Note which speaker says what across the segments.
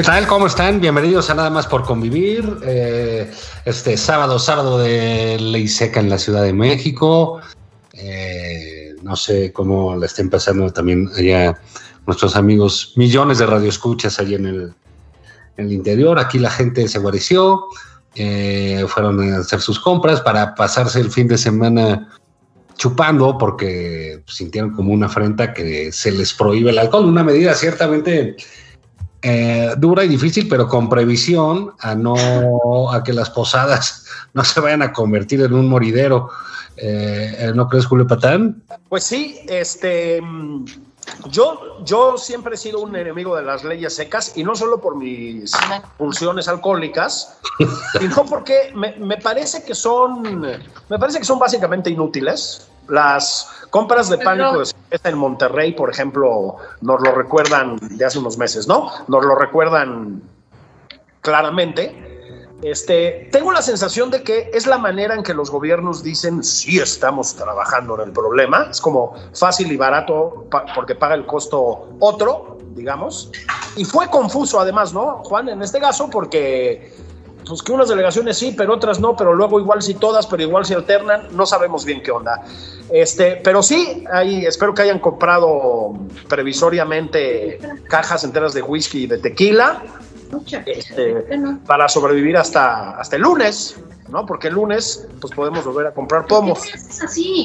Speaker 1: ¿Qué tal? ¿Cómo están? Bienvenidos a Nada más por convivir. Eh, este sábado, sábado de ley seca en la Ciudad de México. Eh, no sé cómo la estén pasando también allá nuestros amigos, millones de radioescuchas allí en el, en el interior. Aquí la gente se guareció, eh, fueron a hacer sus compras para pasarse el fin de semana chupando porque sintieron como una afrenta que se les prohíbe el alcohol. Una medida ciertamente eh, dura y difícil, pero con previsión a no a que las posadas no se vayan a convertir en un moridero. Eh, ¿No crees, Julio Patán?
Speaker 2: Pues sí, este yo, yo siempre he sido un enemigo de las leyes secas y no solo por mis pulsiones alcohólicas, sino porque me, me parece que son me parece que son básicamente inútiles. Las compras de pánico de cerveza en Monterrey, por ejemplo, nos lo recuerdan de hace unos meses, ¿no? Nos lo recuerdan claramente. Este, tengo la sensación de que es la manera en que los gobiernos dicen sí estamos trabajando en el problema. Es como fácil y barato pa- porque paga el costo otro, digamos. Y fue confuso además, ¿no, Juan? En este caso, porque pues que unas delegaciones sí, pero otras no, pero luego igual sí todas, pero igual se alternan, no sabemos bien qué onda. Este, pero sí, ahí espero que hayan comprado previsoriamente cajas enteras de whisky y de tequila este, para sobrevivir hasta, hasta el lunes, ¿no? Porque el lunes pues podemos volver a comprar pomos.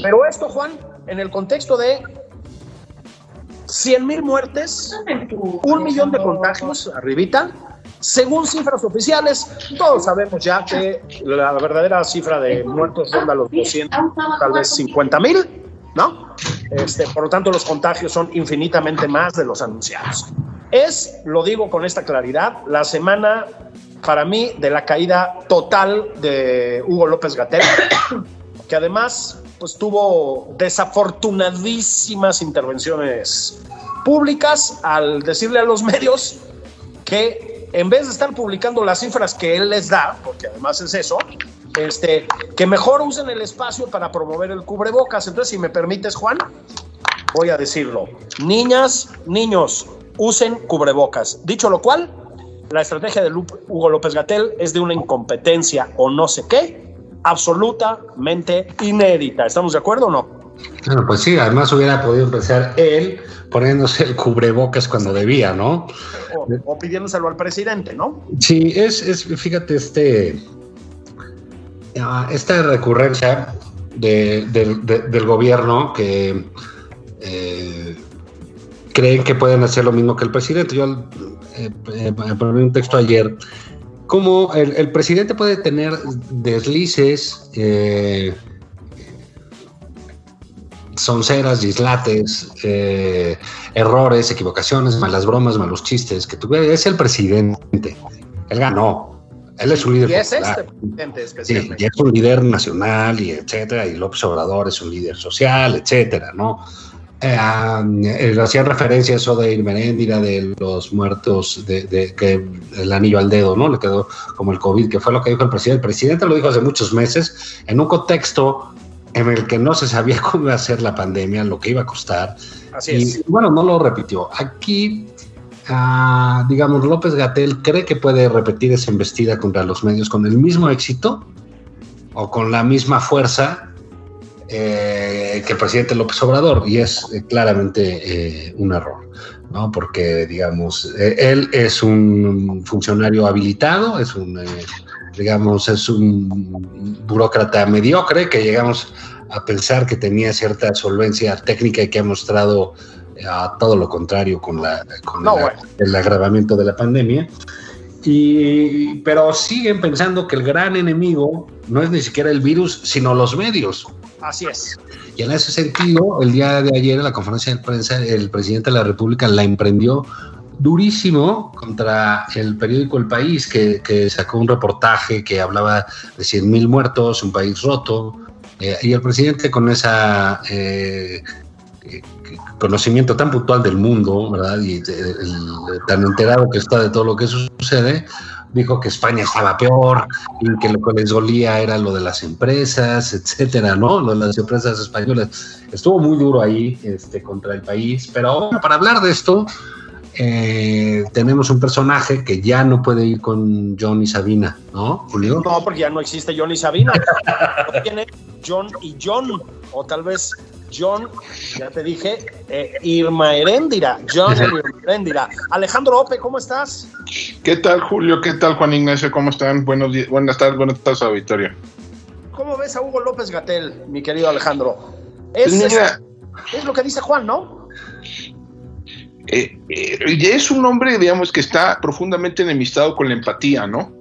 Speaker 2: Pero esto, Juan, en el contexto de 100 mil muertes, un millón de contagios, arribita, según cifras oficiales, todos sabemos ya que la verdadera cifra de muertos ronda los 200, tal vez 50 mil, ¿no? Este, por lo tanto, los contagios son infinitamente más de los anunciados. Es, lo digo con esta claridad, la semana para mí de la caída total de Hugo López Gatell, que además pues tuvo desafortunadísimas intervenciones públicas al decirle a los medios que en vez de estar publicando las cifras que él les da, porque además es eso, este, que mejor usen el espacio para promover el cubrebocas. Entonces, si me permites, Juan, voy a decirlo. Niñas, niños, usen cubrebocas. Dicho lo cual, la estrategia de Hugo López Gatel es de una incompetencia o no sé qué, absolutamente inédita. ¿Estamos de acuerdo o no?
Speaker 1: Bueno, pues sí, además hubiera podido empezar él poniéndose el cubrebocas cuando debía, ¿no?
Speaker 2: O, o pidiéndoselo al presidente, ¿no?
Speaker 1: Sí, es, es fíjate, este, ah, esta recurrencia de- del- de- del gobierno que eh, creen que pueden hacer lo mismo que el presidente. Yo eh, eh, poner un texto ayer, como el, el presidente puede tener deslices, eh, sonceras, dislates, eh, errores, equivocaciones, malas bromas, malos chistes, que tuviera, es el presidente. Él ganó. Él es un líder
Speaker 2: Y es
Speaker 1: popular.
Speaker 2: este presidente
Speaker 1: Sí,
Speaker 2: especialmente.
Speaker 1: y es un líder nacional y etcétera, y López Obrador es un líder social, etcétera, ¿no? eh, eh, hacían referencia a eso de Irmeréndira, de los muertos, de, que el anillo al dedo, ¿no? Le quedó como el COVID, que fue lo que dijo el presidente. El presidente lo dijo hace muchos meses, en un contexto en el que no se sabía cómo iba a ser la pandemia, lo que iba a costar. Así y, bueno, no lo repitió. Aquí, ah, digamos, López Gatel cree que puede repetir esa embestida contra los medios con el mismo éxito o con la misma fuerza eh, que el presidente López Obrador, y es eh, claramente eh, un error, ¿no? Porque, digamos, él es un funcionario habilitado, es un, digamos, es un burócrata mediocre que llegamos a pensar que tenía cierta solvencia técnica y que ha mostrado a todo lo contrario con, la, con el agravamiento de la pandemia. Y, pero siguen pensando que el gran enemigo no es ni siquiera el virus, sino los medios.
Speaker 2: Así es.
Speaker 1: Y en ese sentido, el día de ayer en la conferencia de prensa, el presidente de la República la emprendió durísimo contra el periódico El País, que, sacó un reportaje que hablaba de 100 mil muertos, un país roto, eh, y el presidente con ese eh, conocimiento tan puntual del mundo, ¿verdad? Y tan enterado que está de todo lo que sucede, dijo que España estaba peor y que lo que les dolía era lo de las empresas, etcétera, ¿no? Lo de las empresas españolas. Estuvo muy duro ahí este, contra el país, pero para hablar de esto, eh, tenemos un personaje que ya no puede ir con John y Sabina, ¿no, Julio?
Speaker 2: No, porque ya no existe John y Sabina. tiene John y John, o tal vez John, ya te dije, eh, Irma Heréndira, John Irma Heréndira. Alejandro Ope, ¿cómo estás?
Speaker 3: ¿Qué tal, Julio? ¿Qué tal, Juan Ignacio? ¿Cómo están? Buenos días, buenas tardes, buenas tardes, auditorio.
Speaker 2: ¿Cómo ves a Hugo López Gatel, mi querido Alejandro? Es, pues es, lo que dice Juan, ¿no?
Speaker 3: Eh, eh, es un hombre, digamos, que está profundamente enemistado con la empatía, ¿no?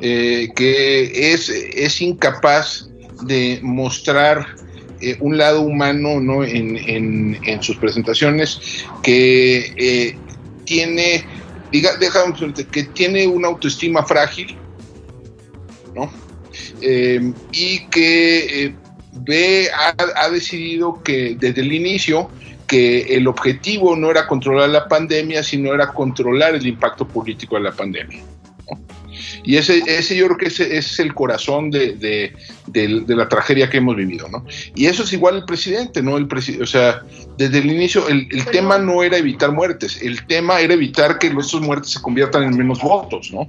Speaker 3: que es, es incapaz de mostrar eh, un lado humano ¿no? en, sus presentaciones que eh, tiene, diga, que tiene una autoestima frágil, ¿no? Eh, y que ve, ha, ha decidido que desde el inicio que el objetivo no era controlar la pandemia, sino era controlar el impacto político de la pandemia. Y ese, ese yo creo que ese, es el corazón de, la tragedia que hemos vivido, ¿no? Y eso es igual el presidente, ¿no? El o sea, desde el inicio el, tema no era evitar muertes, el tema era evitar que esos muertes se conviertan en menos votos, ¿no?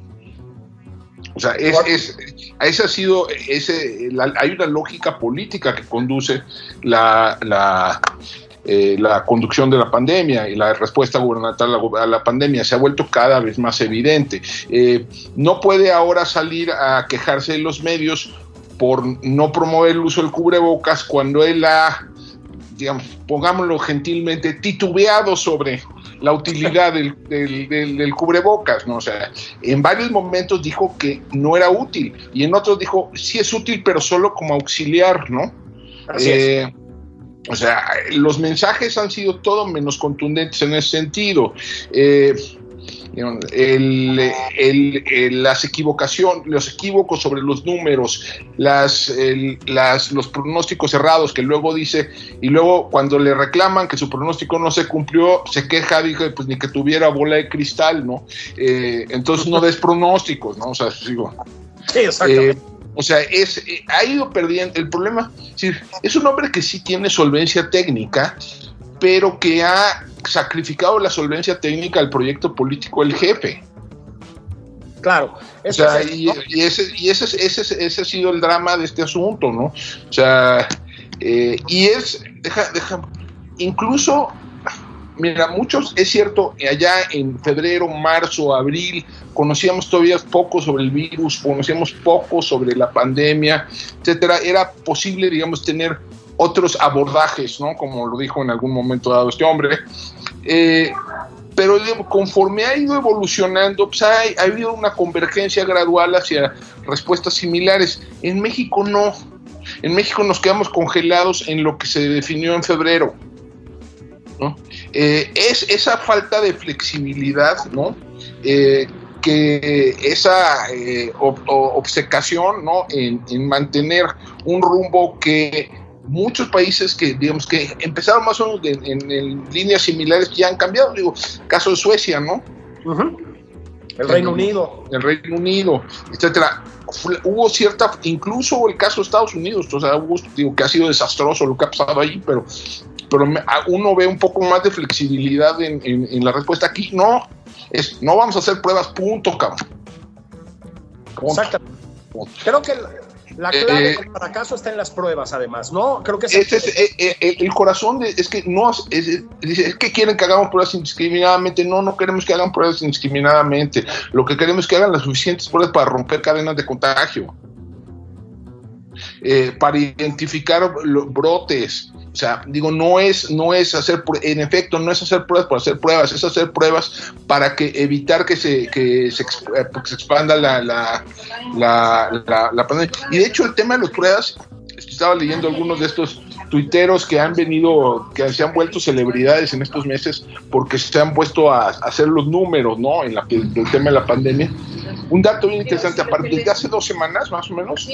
Speaker 3: O sea, es, es, ese ha sido, ese, hay una lógica política que conduce la, la, eh, la conducción de la pandemia y la respuesta gubernamental a la, pandemia se ha vuelto cada vez más evidente. Eh, no puede ahora salir a quejarse de los medios por no promover el uso del cubrebocas cuando él ha, digamos, pongámoslo gentilmente, titubeado sobre la utilidad del, del, cubrebocas, ¿no? O sea, en varios momentos dijo que no era útil y en otros dijo, sí es útil, pero solo como auxiliar, ¿no? Así eh, o sea, los mensajes han sido todo menos contundentes en ese sentido. Eh, las equivocaciones, los equívocos sobre los números, las, los pronósticos cerrados que luego dice, y luego cuando le reclaman que su pronóstico no se cumplió, se queja, dice, pues ni que tuviera bola de cristal, ¿no? Eh, entonces no des pronósticos, ¿no? O sea, digo. Sí, exactamente. Eh, o sea, es, eh, ha ido perdiendo. El problema es, es un hombre que sí tiene solvencia técnica, pero que ha sacrificado la solvencia técnica al proyecto político del jefe.
Speaker 2: Claro.
Speaker 3: O sea, y, ese, y ese, ese, ese, ha sido el drama de este asunto, ¿no? O sea, eh, y es, deja, deja, incluso Mira, muchos, es cierto, allá en febrero, marzo, abril, conocíamos todavía poco sobre el virus, conocíamos poco sobre la pandemia, etcétera. Era posible, digamos, tener otros abordajes, ¿no? Como lo dijo en algún momento dado este hombre. Eh, pero conforme ha ido evolucionando, pues ha, ha habido una convergencia gradual hacia respuestas similares. En México no. En México nos quedamos congelados en lo que se definió en febrero. Eh, es esa falta de flexibilidad, ¿no? Eh, que esa eh, obcecación ¿no? En, mantener un rumbo que muchos países que, digamos, que empezaron más o menos en, líneas similares ya han cambiado. Digo, caso de Suecia, ¿no?
Speaker 2: El Reino Unido.
Speaker 3: El Reino Unido, etcétera. Hubo cierta, incluso el caso de Estados Unidos, o sea, digo que ha sido desastroso lo que ha pasado ahí, pero, pero uno ve un poco más de flexibilidad en, en la respuesta. Aquí no, es no vamos a hacer pruebas, punto, cabrón.
Speaker 2: Exactamente. Creo que la clave eh, del fracaso está en las pruebas, además, ¿no? Creo que
Speaker 3: es, eh, eh, el corazón de, es que no es, que quieren que hagamos pruebas indiscriminadamente. No, no queremos que hagan pruebas indiscriminadamente. Lo que queremos es que hagan las suficientes pruebas para romper cadenas de contagio, para identificar brotes, o sea, digo, no es, no es hacer, en efecto, no es hacer pruebas por hacer pruebas, es hacer pruebas para que evitar que se, que se, eh, expanda la, la, la, la, pandemia. Y de hecho, el tema de las pruebas, estaba leyendo algunos de estos tuiteros que han venido, que se han vuelto celebridades en estos meses porque se han puesto a, hacer los números, ¿no? En la, el tema de la pandemia. Un dato bien interesante, aparte, desde hace dos semanas más o menos,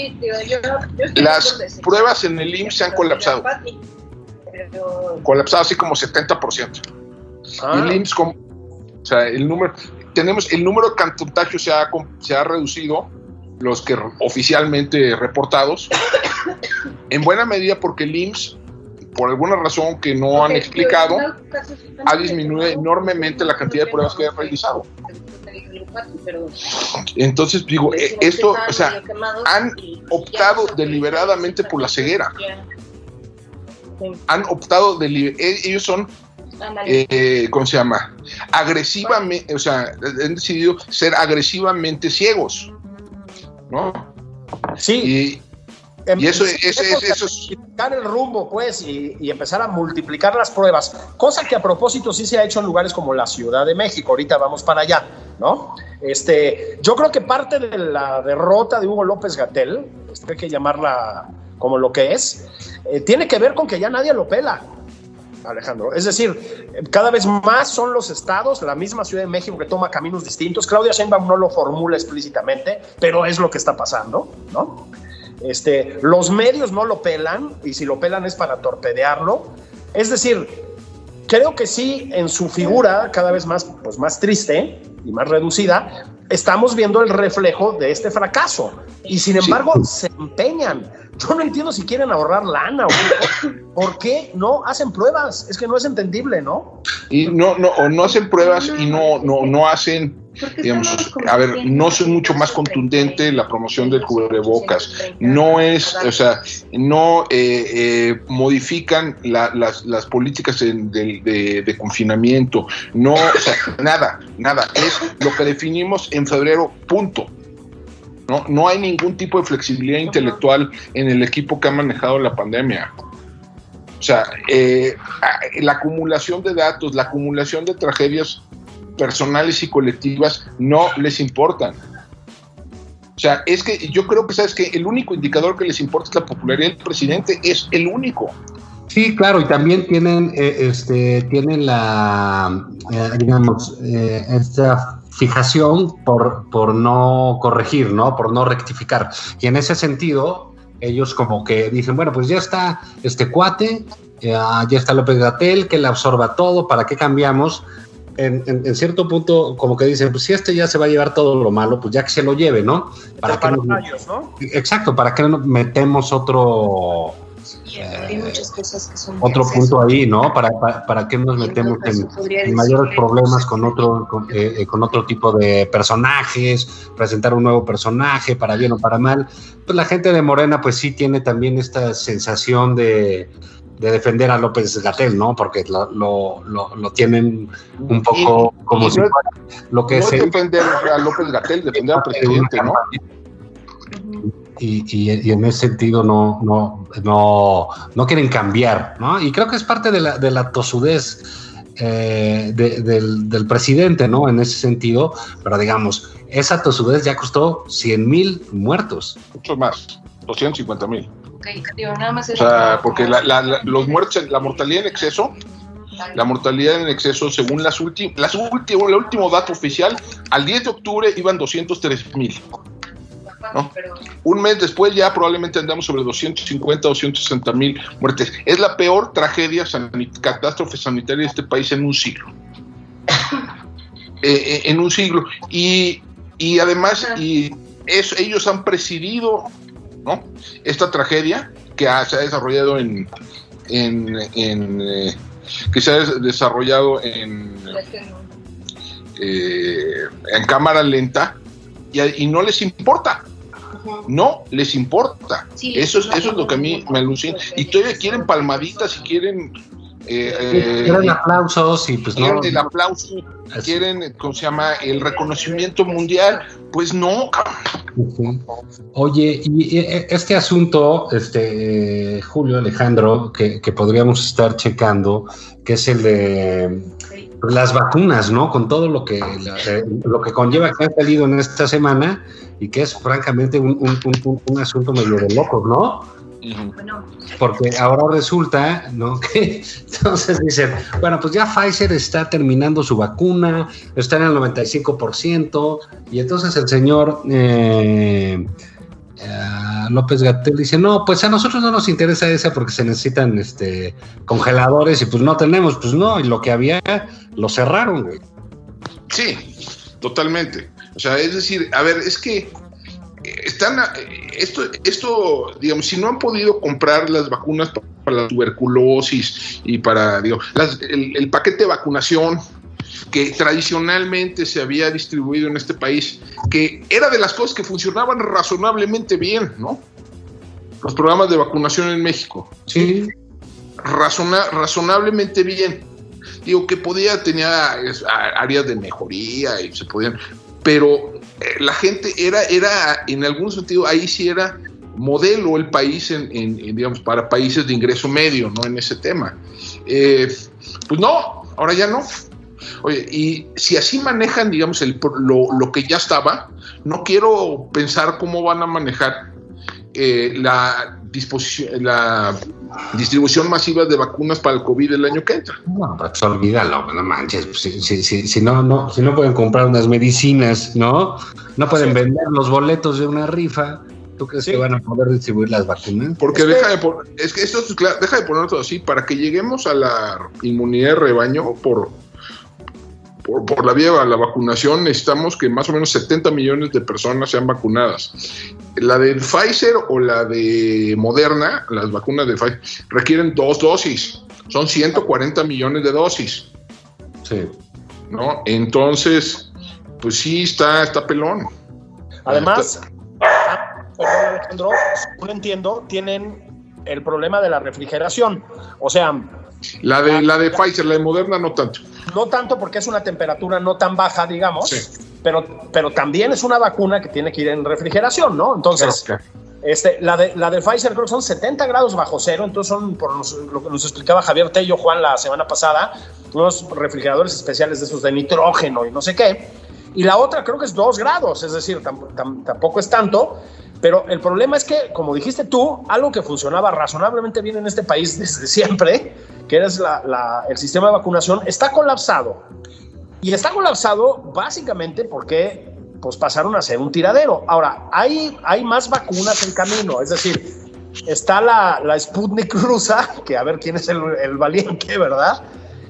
Speaker 3: las pruebas en el IMSS se han colapsado colapsado así como 70%. Ah. el IMSS, o sea, el número, tenemos, el número de contagios se ha, se ha reducido, los que oficialmente reportados, en buena medida porque el IMSS, por alguna razón que no han explicado, ha disminuido enormemente la cantidad de pruebas que ha realizado. Entonces, digo, eh, esto, o sea, han optado deliberadamente por la ceguera han optado, de, e, ellos son, eh, ¿cómo se llama? Agresivamente, o sea, han decidido ser agresivamente ciegos, ¿no?
Speaker 2: Sí.
Speaker 3: Y, em, eso, es, eso es...
Speaker 2: el rumbo, pues, y, y, empezar a multiplicar las pruebas, cosa que a propósito sí se ha hecho en lugares como la Ciudad de México, ahorita vamos para allá, ¿no? Este, yo creo que parte de la derrota de Hugo López Gatel, este, hay que llamarla como lo que es, eh, tiene que ver con que ya nadie lo pela. Alejandro. Es decir, cada vez más son los estados, la misma Ciudad de México que toma caminos distintos. Claudia Sheinbaum no lo formula explícitamente, pero es lo que está pasando, ¿no? Este, los medios no lo pelan y si lo pelan es para torpedearlo. Es decir, creo que sí, en su figura cada vez más, pues más triste y más reducida, estamos viendo el reflejo de este fracaso. Y sin embargo, se empeñan yo no entiendo si quieren ahorrar lana o por qué no hacen pruebas. Es que no es entendible, ¿no?
Speaker 3: Y no, no, o no hacen pruebas y no, no, no hacen, digamos, a ver, no es mucho más contundente la promoción del cubrebocas. No es, o sea, no eh, eh, modifican las, las, políticas de, de, confinamiento. No, o sea, nada, nada. Es lo que definimos en febrero, punto. No, no hay ningún tipo de flexibilidad intelectual en el equipo que ha manejado la pandemia. O sea, eh, la acumulación de datos, la acumulación de tragedias personales y colectivas no les importan. O sea, es que yo creo que, ¿sabes que El único indicador que les importa es la popularidad del presidente, es el único.
Speaker 1: Sí, claro, y también tienen, eh, este, tienen la, eh, digamos, esta fijación por, por no corregir, ¿no? Por no rectificar. Y en ese sentido, ellos como que dicen, bueno, pues ya está este cuate, ya, está López Gatel, que le absorba todo, ¿para qué cambiamos? En, cierto punto, como que dicen, pues si este ya se va a llevar todo lo malo, pues ya que se lo lleve, ¿no?
Speaker 2: ¿Para qué ¿no?
Speaker 1: Exacto, ¿para qué metemos otro
Speaker 4: hay muchas cosas que son
Speaker 1: otro punto ahí, ¿no? ¿Para, para, qué nos metemos en, mayores problemas con otro, eh, eh, con, otro tipo de personajes, presentar un nuevo personaje, para bien o para mal? Pues la gente de Morena, pues sí tiene también esta sensación de, defender a López Gatel, ¿no? Porque lo, lo, tienen un poco como si fuera lo que
Speaker 3: no es defender a López Gatel, defender al presidente, ¿no?
Speaker 1: y, en ese sentido no, no, no, no quieren cambiar, ¿no? Y creo que es parte de la, de la tosudez eh, del, presidente, ¿no? En ese sentido, pero digamos, esa tosudez ya costó 100 mil muertos.
Speaker 3: Muchos más, 250 mil. O sea, porque los muertos, la mortalidad en exceso, la mortalidad en exceso, según las últimas, las últimas, el último dato oficial, al 10 de octubre iban 203 mil. ¿no? Un mes después ya probablemente andamos sobre 250, 260 mil muertes. Es la peor tragedia, sanit catástrofe sanitaria de este país en un siglo. Eh, eh, en un siglo. Y, y además, y eso, ellos han presidido ¿no? esta tragedia que ha, se ha desarrollado en, en, en eh, que se ha desarrollado en, eh, en cámara lenta y, y, no les importa. No les importa. Sí, eso, es, eso es lo que a mí me alucina. Y todavía quieren palmaditas y quieren
Speaker 1: eh, quieren aplausos y pues
Speaker 3: quieren no. el aplauso, quieren, ¿cómo se llama? El reconocimiento mundial. Pues no,
Speaker 1: Oye, y este asunto, este Julio Alejandro, que, que, podríamos estar checando, que es el de las vacunas, ¿no? Con todo lo que lo que conlleva que ha salido en esta semana y que es francamente un, un, un, un asunto medio de locos, ¿no? Porque ahora resulta, ¿no? Que entonces dicen, bueno, pues ya Pfizer está terminando su vacuna, está en el 95%, y entonces el señor eh, eh, López Gatel dice, no, pues a nosotros no nos interesa esa porque se necesitan este congeladores y pues no tenemos, pues no, y lo que había lo cerraron, güey.
Speaker 3: Sí, totalmente. O sea, es decir, a ver, es que están esto esto digamos si no han podido comprar las vacunas para la tuberculosis y para digo, las, el, el, paquete de vacunación que tradicionalmente se había distribuido en este país que era de las cosas que funcionaban razonablemente bien no los programas de vacunación en México.
Speaker 1: Sí.
Speaker 3: Razona, razonablemente bien. Digo que podía tenía áreas de mejoría y se podían pero la gente era, era, en algún sentido, ahí sí era modelo el país en, digamos, para países de ingreso medio, ¿no? En ese tema. Eh, pues no, ahora ya no. Oye, y si así manejan, digamos, el, lo, lo, que ya estaba, no quiero pensar cómo van a manejar eh, la la distribución masiva de vacunas para el COVID el año que entra.
Speaker 1: No, pues olvídalo, no manches. Si, si, si, si, no, no, si no pueden comprar unas medicinas, ¿no? No pueden sí. vender los boletos de una rifa. ¿Tú crees sí. que van a poder distribuir las vacunas?
Speaker 3: Porque es deja, que... de por, es que esto es claro, deja de ponerlo todo así, para que lleguemos a la inmunidad de rebaño por, por, por, la vía de la vacunación necesitamos que más o menos 70 millones de personas sean vacunadas. La de Pfizer o la de Moderna, las vacunas de Pfizer, requieren dos dosis. Son 140 millones de dosis.
Speaker 1: Sí.
Speaker 3: ¿No? Entonces, pues sí, está, está pelón.
Speaker 2: Además, está... perdón Alejandro, según entiendo, tienen el problema de la refrigeración. O sea...
Speaker 3: La de, la de Pfizer, la de Moderna no tanto.
Speaker 2: No tanto porque es una temperatura no tan baja, digamos, sí. pero, pero también es una vacuna que tiene que ir en refrigeración, ¿no? Entonces, este, la, de, la de Pfizer creo que son 70 grados bajo cero, entonces son, por nos, lo que nos explicaba Javier Tello Juan la semana pasada, unos refrigeradores especiales de esos de nitrógeno y no sé qué. Y la otra creo que es 2 grados, es decir, tam, tam, tampoco es tanto, pero el problema es que, como dijiste tú, algo que funcionaba razonablemente bien en este país desde siempre, que era la, la, el sistema de vacunación, está colapsado. Y está colapsado básicamente porque pues, pasaron a ser un tiradero. Ahora, hay, hay más vacunas en camino, es decir, está la, la Sputnik rusa, que a ver quién es el, el valiente, ¿verdad?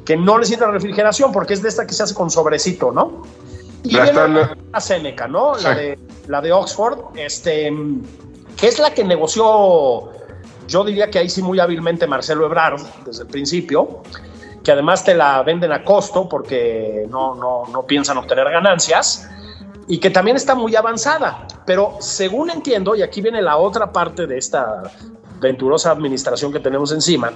Speaker 2: Que no necesita refrigeración porque es de esta que se hace con sobrecito, ¿no? Y la viene la, la Seneca, ¿no? Sí. La, de, la de Oxford, este, que es la que negoció, yo diría que ahí sí muy hábilmente Marcelo Ebrard desde el principio, que además te la venden a costo porque no, no, no piensan obtener ganancias y que también está muy avanzada. Pero según entiendo, y aquí viene la otra parte de esta venturosa administración que tenemos encima,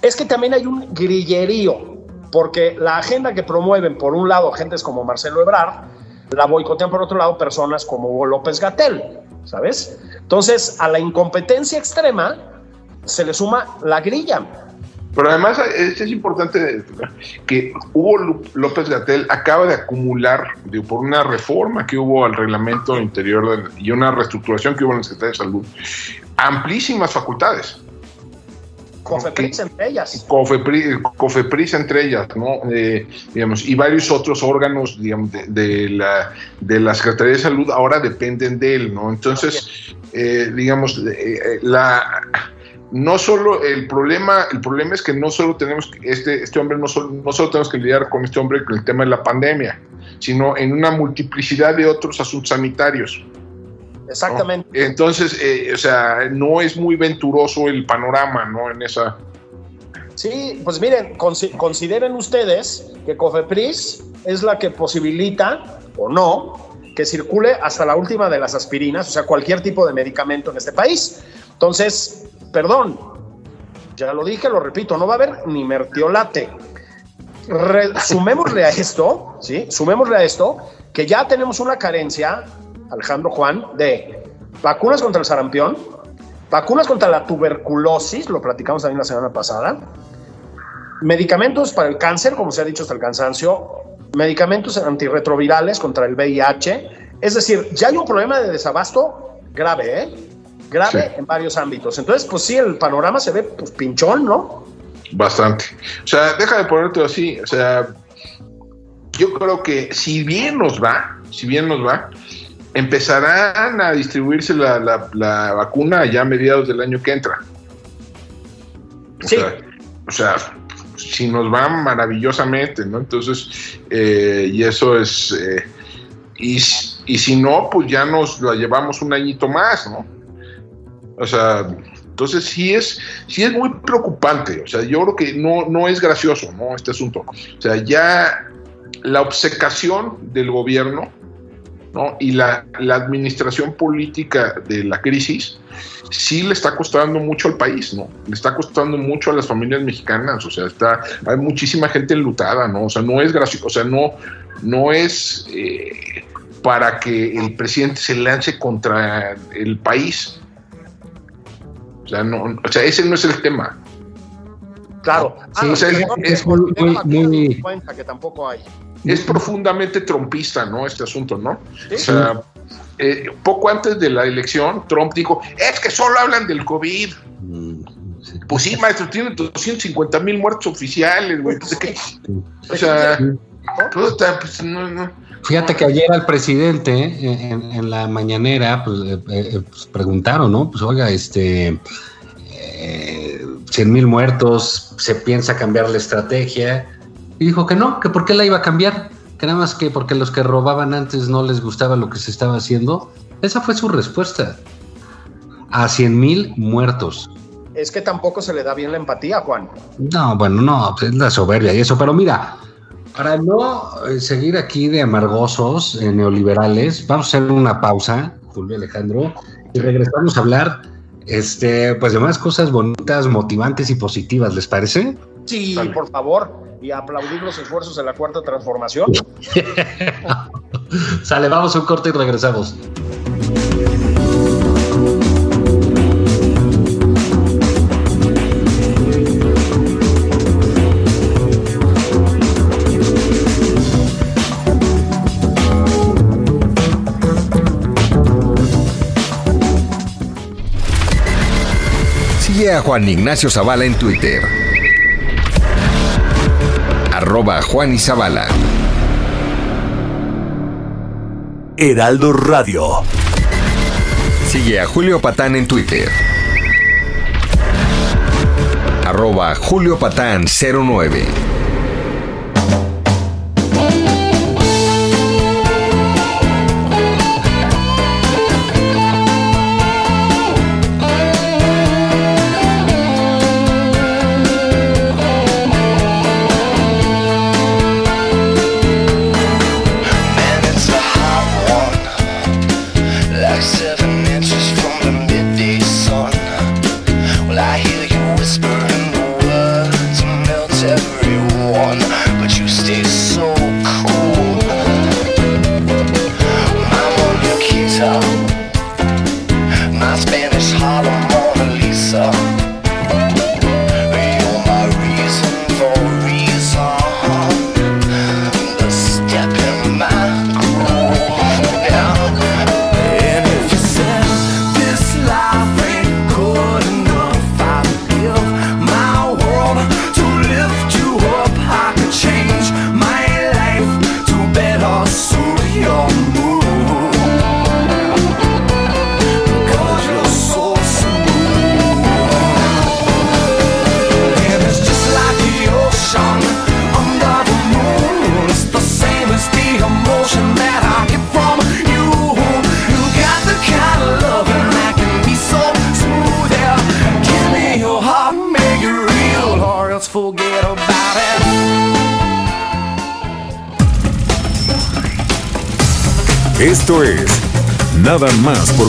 Speaker 2: es que también hay un grillerío porque la agenda que promueven, por un lado, gentes como Marcelo Ebrard, la boicotean por otro lado personas como Hugo López Gatel, ¿sabes? Entonces, a la incompetencia extrema se le suma la grilla.
Speaker 3: Pero además es, es importante que Hugo López Gatel acaba de acumular, por una reforma que hubo al reglamento interior y una reestructuración que hubo en la Secretaría de Salud, amplísimas facultades.
Speaker 2: Cofepris entre ellas.
Speaker 3: Cofepris, Cofepris entre ellas, ¿no? Eh, digamos, y varios otros órganos digamos, de, de la, de la Secretaría de Salud ahora dependen de él, ¿no? Entonces, eh, digamos, eh, la no solo el problema, el problema es que no solo tenemos este, este hombre, no solo, no solo tenemos que lidiar con este hombre con el tema de la pandemia, sino en una multiplicidad de otros asuntos sanitarios.
Speaker 2: Exactamente.
Speaker 3: ¿no? Entonces, eh, o sea, no es muy venturoso el panorama, ¿no? En esa.
Speaker 2: Sí, pues miren, consideren ustedes que Cofepris es la que posibilita o no que circule hasta la última de las aspirinas, o sea, cualquier tipo de medicamento en este país. Entonces, perdón, ya lo dije, lo repito, no va a haber ni mertiolate. Re sumémosle a esto, ¿sí? Sumémosle a esto que ya tenemos una carencia Alejandro Juan, de vacunas contra el sarampión, vacunas contra la tuberculosis, lo platicamos también la semana pasada, medicamentos para el cáncer, como se ha dicho hasta el cansancio, medicamentos antirretrovirales contra el VIH. Es decir, ya hay un problema de desabasto grave, ¿eh? Grave sí. en varios ámbitos. Entonces, pues sí, el panorama se ve pues pinchón, ¿no?
Speaker 3: Bastante. O sea, deja de ponerte así. O sea, yo creo que si bien nos va, si bien nos va, empezarán a distribuirse la, la, la, vacuna ya a mediados del año que entra. O,
Speaker 2: sí.
Speaker 3: sea, o sea, si nos va maravillosamente, ¿no? Entonces, eh, y eso es. Eh, y, y, si no, pues ya nos la llevamos un añito más, ¿no? O sea, entonces sí es, sí es muy preocupante. O sea, yo creo que no, no es gracioso, ¿no? Este asunto. O sea, ya la obcecación del gobierno ¿no? y la, la, administración política de la crisis sí le está costando mucho al país, ¿no? Le está costando mucho a las familias mexicanas, o sea, está, hay muchísima gente enlutada, ¿no? O sea, no es gracioso, o sea, no, no es eh, para que el presidente se lance contra el país. O sea, no, o sea, ese no es el tema.
Speaker 2: Claro,
Speaker 1: sí, ah, o sea, es, es, muy, muy, muy...
Speaker 2: que tampoco hay
Speaker 3: es profundamente trompista, ¿no? Este asunto, ¿no? ¿Sí? O sea, eh, poco antes de la elección, Trump dijo, es que solo hablan del COVID. Sí. Pues sí, maestro, tienen 250 mil muertos oficiales, güey. Entonces, ¿qué? O sea, puta, pues no, no.
Speaker 1: Fíjate que ayer al presidente en, en la mañanera pues, eh, eh, pues, preguntaron, ¿no? Pues oiga, este, eh, 100 mil muertos, se piensa cambiar la estrategia. Y dijo que no, que por qué la iba a cambiar, que nada más que porque los que robaban antes no les gustaba lo que se estaba haciendo. Esa fue su respuesta. A 100 mil muertos.
Speaker 2: Es que tampoco se le da bien la empatía, Juan.
Speaker 1: No, bueno, no, es la soberbia y eso, pero mira, para no seguir aquí de amargosos eh, neoliberales, vamos a hacer una pausa, Julio Alejandro, y regresamos a hablar este, pues de más cosas bonitas, motivantes y positivas, ¿les parece?
Speaker 2: Sí, vale. por favor y aplaudir los esfuerzos de la cuarta transformación.
Speaker 1: Sale, vamos a un corte y regresamos.
Speaker 5: Sigue a Juan Ignacio Zavala en Twitter arroba Juan Izabala. Heraldo Radio. Sigue a Julio Patán en Twitter. Arroba Julio Patán 09.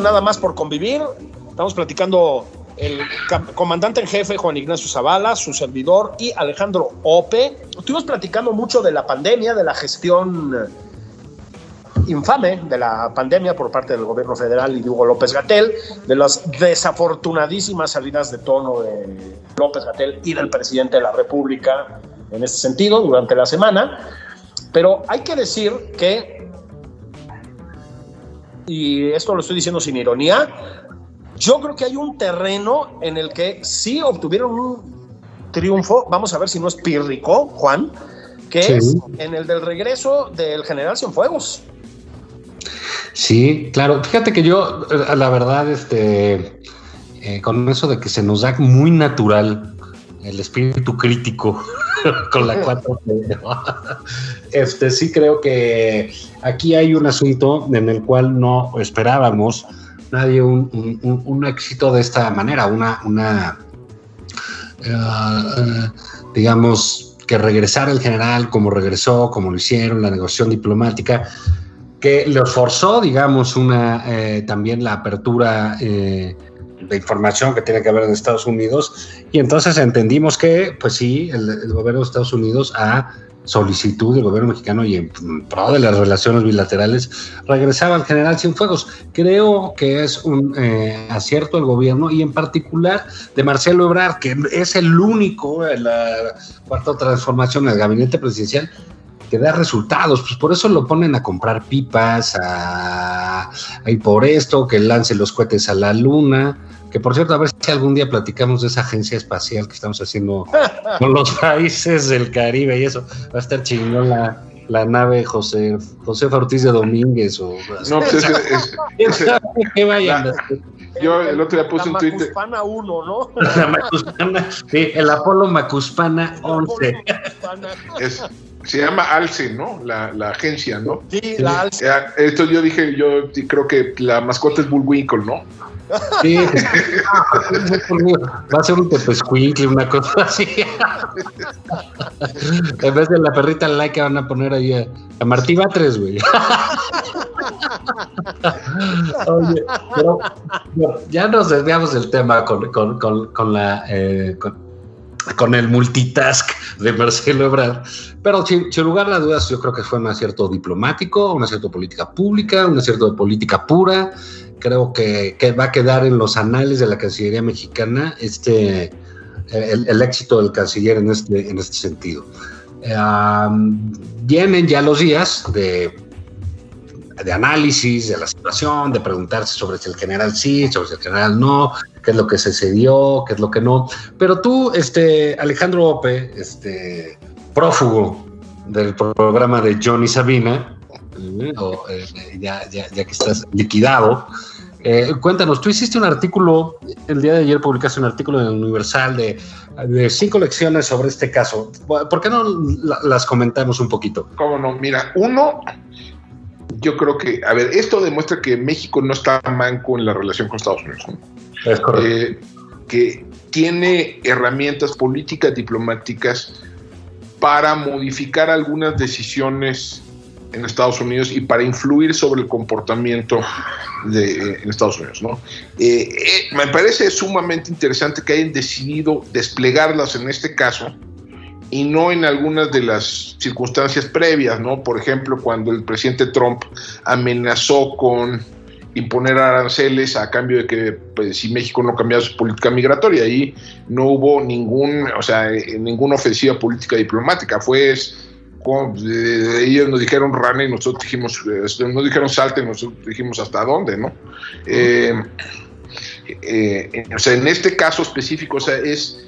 Speaker 2: Nada más por convivir. Estamos platicando el comandante en jefe Juan Ignacio Zavala, su servidor y Alejandro Ope. Estuvimos platicando mucho de la pandemia, de la gestión infame de la pandemia por parte del gobierno federal y de Hugo López Gatel, de las desafortunadísimas salidas de tono de López Gatel y del presidente de la República en este sentido durante la semana. Pero hay que decir que y esto lo estoy diciendo sin ironía, yo creo que hay un terreno en el que sí obtuvieron un triunfo, vamos a ver si no es pírrico, Juan, que
Speaker 1: Sí.
Speaker 2: es en el del regreso del general Cienfuegos.
Speaker 1: Sí, claro. Fíjate que yo, la verdad, este, eh, con eso de que se nos da muy natural el espíritu crítico con la 4 este sí creo que aquí hay un asunto en el cual no esperábamos nadie un, éxito de esta manera, una, una eh, digamos, que regresara el general como regresó, como lo hicieron, la negociación diplomática, que los forzó, digamos, una eh, también la apertura eh, de información que tiene que haber en Estados Unidos. Y entonces entendimos que, pues sí, el, el gobierno de Estados Unidos a solicitud del gobierno mexicano y en pro de las relaciones bilaterales, regresaba al general Cienfuegos. Creo que es un eh, acierto del gobierno y en particular de Marcelo Ebrard, que es el único en la cuarta transformación del gabinete presidencial que da resultados, pues por eso lo ponen a comprar pipas, a, a ir por esto, que lance los cohetes a la luna, que por cierto, a ver si algún día platicamos de esa agencia espacial que estamos haciendo con los países del Caribe y eso, va a estar chingón la, la nave José José Ortiz de Domínguez o
Speaker 3: No, pues es, es- es-
Speaker 1: que vayan
Speaker 3: la- yo el otro día puse
Speaker 2: la
Speaker 3: un Twitter.
Speaker 2: Macuspana 1, ¿no?
Speaker 1: la Macuspana, sí, el Apolo Macuspana 11.
Speaker 2: Macuspana.
Speaker 3: es- se llama Alce, ¿no? La, la agencia, ¿no?
Speaker 2: Sí, la alza.
Speaker 3: Eh, Esto yo dije, yo sí creo que la mascota es Bullwinkle, ¿no?
Speaker 1: Sí, va a ser un tepescuincle, una cosa así. en vez de la perrita laica van a poner ahí a, a Martí Batres, güey. Ya nos desviamos del tema con, con, con, con la eh, con el multitask de Marcelo Ebrard, pero sin, sin lugar a dudas yo creo que fue un acierto diplomático, un acierto de política pública, un acierto de política pura, creo que, que, va a quedar en los anales de la Cancillería mexicana este el, el éxito del canciller en este, en este sentido. Um, vienen ya los días de, de, análisis de la situación, de preguntarse sobre si el general sí, sobre si el general no, qué es lo que se cedió, qué es lo que no. Pero tú, este, Alejandro Ope, este, prófugo del programa de Johnny Sabina, o, eh, ya, ya, ya, que estás liquidado. Eh, cuéntanos, tú hiciste un artículo, el día de ayer publicaste un artículo en el Universal de, de cinco lecciones sobre este caso. ¿Por qué no la, las comentamos un poquito?
Speaker 3: Cómo no, mira, uno, yo creo que, a ver, esto demuestra que México no está manco en la relación con Estados Unidos. ¿no?
Speaker 1: Es correcto.
Speaker 3: Eh, que tiene herramientas políticas, diplomáticas para modificar algunas decisiones en Estados Unidos y para influir sobre el comportamiento de, eh, en Estados Unidos. ¿no? Eh, eh, me parece sumamente interesante que hayan decidido desplegarlas en este caso y no en algunas de las circunstancias previas, ¿no? Por ejemplo, cuando el presidente Trump amenazó con imponer aranceles a cambio de que pues, si México no cambiaba su política migratoria, ahí no hubo ningún, o sea, ninguna ofensiva política diplomática, fue ellos nos dijeron rana y nosotros dijimos, eh, nos dijeron salte y nosotros dijimos hasta dónde, ¿no? Eh, eh, o sea, en este caso específico, o sea, es,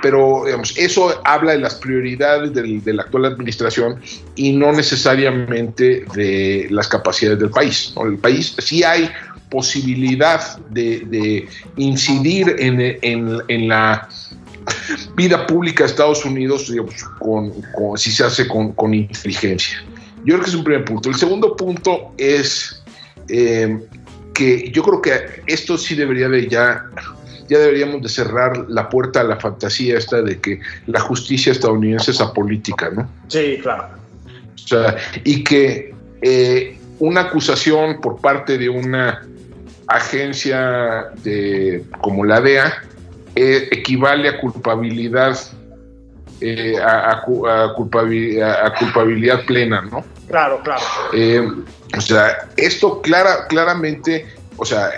Speaker 3: pero digamos, eso habla de las prioridades del- de la actual administración y no necesariamente de las capacidades del país. ¿no? El país sí hay posibilidad de, de incidir en, en- en la vida pública de Estados Unidos digamos, con, con- si se hace con, con inteligencia. Yo creo que es un primer punto. El segundo punto es eh, que yo creo que esto sí debería de ya, ya deberíamos de cerrar la puerta a la fantasía esta de que la justicia estadounidense es apolítica, ¿no?
Speaker 2: Sí, claro.
Speaker 3: O sea, y que eh, una acusación por parte de una agencia de, como la DEA eh, equivale a culpabilidad eh, a, a a culpabilidad, a culpabilidad plena, ¿no?
Speaker 2: Claro, claro.
Speaker 3: Eh, o sea, esto clara, claramente, o sea,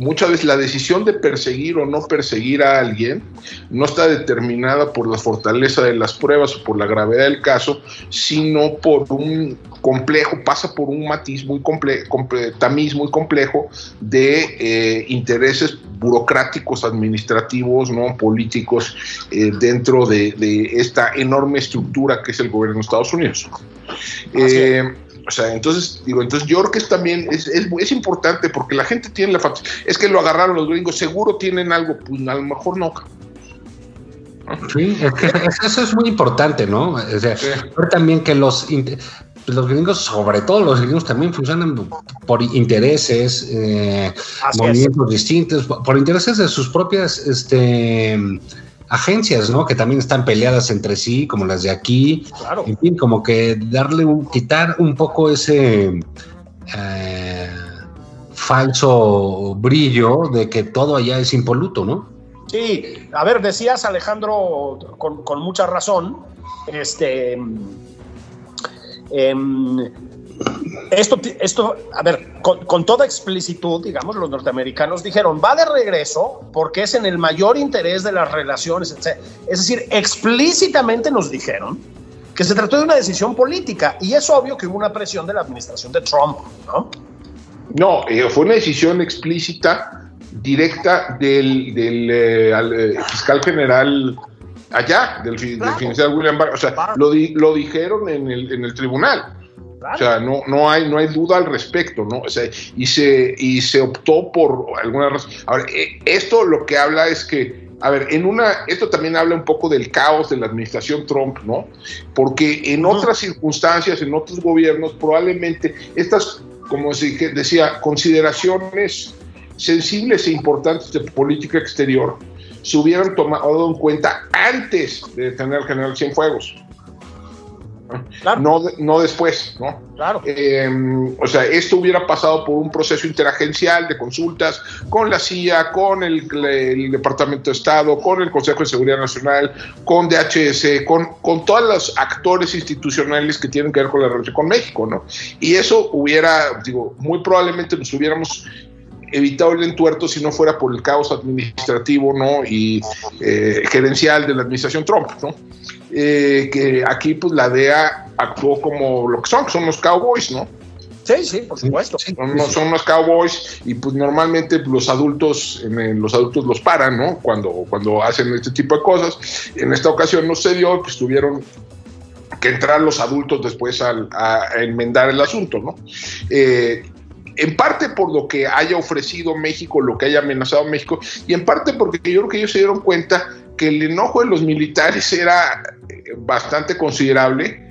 Speaker 3: muchas veces la decisión de perseguir o no perseguir a alguien no está determinada por la fortaleza de las pruebas o por la gravedad del caso, sino por un complejo, pasa por un matiz muy complejo, tamiz muy complejo de eh, intereses burocráticos, administrativos, no políticos eh, dentro de, de, esta enorme estructura que es el gobierno de Estados Unidos. Eh, o sea, entonces, digo, entonces yo creo que es también es, es, es importante porque la gente tiene la es que lo agarraron los gringos, seguro tienen algo, pues a lo mejor no.
Speaker 1: Sí, es que eso es muy importante, ¿no? O sea, sí. también que los los gringos, sobre todo los gringos, también funcionan por intereses, eh, movimientos es. distintos, por intereses de sus propias este, agencias, ¿no? Que también están peleadas entre sí, como las de aquí.
Speaker 2: Claro.
Speaker 1: En fin, como que darle un, quitar un poco ese eh, falso brillo de que todo allá es impoluto, ¿no?
Speaker 2: Sí, a ver, decías Alejandro con, con mucha razón, este eh, esto, esto, a ver, con, con, toda explicitud, digamos, los norteamericanos dijeron, va de regreso porque es en el mayor interés de las relaciones, etc. Es decir, explícitamente nos dijeron que se trató de una decisión política y es obvio que hubo una presión de la administración de Trump, ¿no?
Speaker 3: No, eh, fue una decisión explícita, directa del, del eh, al, eh, fiscal general allá, del, claro. del financiero William Barr. O sea, claro. lo, di, lo, dijeron en el, en el tribunal. O sea, no, no, hay, no hay duda al respecto, ¿no? O sea, y se, y se optó por alguna razón. Ahora, esto lo que habla es que, a ver, en una, esto también habla un poco del caos de la administración Trump, ¿no? Porque en otras circunstancias, en otros gobiernos, probablemente estas, como se decía, consideraciones sensibles e importantes de política exterior se hubieran tomado en cuenta antes de tener el general Cienfuegos. Claro. No, no después, ¿no?
Speaker 2: Claro.
Speaker 3: Eh, o sea, esto hubiera pasado por un proceso interagencial de consultas con la CIA, con el, el, Departamento de Estado, con el Consejo de Seguridad Nacional, con DHS, con, con todos los actores institucionales que tienen que ver con la relación con México, ¿no? Y eso hubiera, digo, muy probablemente nos hubiéramos evitado el entuerto si no fuera por el caos administrativo ¿no? y eh, gerencial de la administración Trump. ¿no? Eh, que aquí pues la DEA actuó como lo que son, que son los cowboys, ¿no?
Speaker 2: Sí, sí, por supuesto.
Speaker 3: Son, son unos cowboys y pues normalmente los adultos, los adultos los paran, ¿no? Cuando, cuando hacen este tipo de cosas. En esta ocasión no se dio, pues tuvieron que entrar los adultos después a, a enmendar el asunto, ¿no? Eh, en parte por lo que haya ofrecido México, lo que haya amenazado México, y en parte porque yo creo que ellos se dieron cuenta que el enojo de los militares era bastante considerable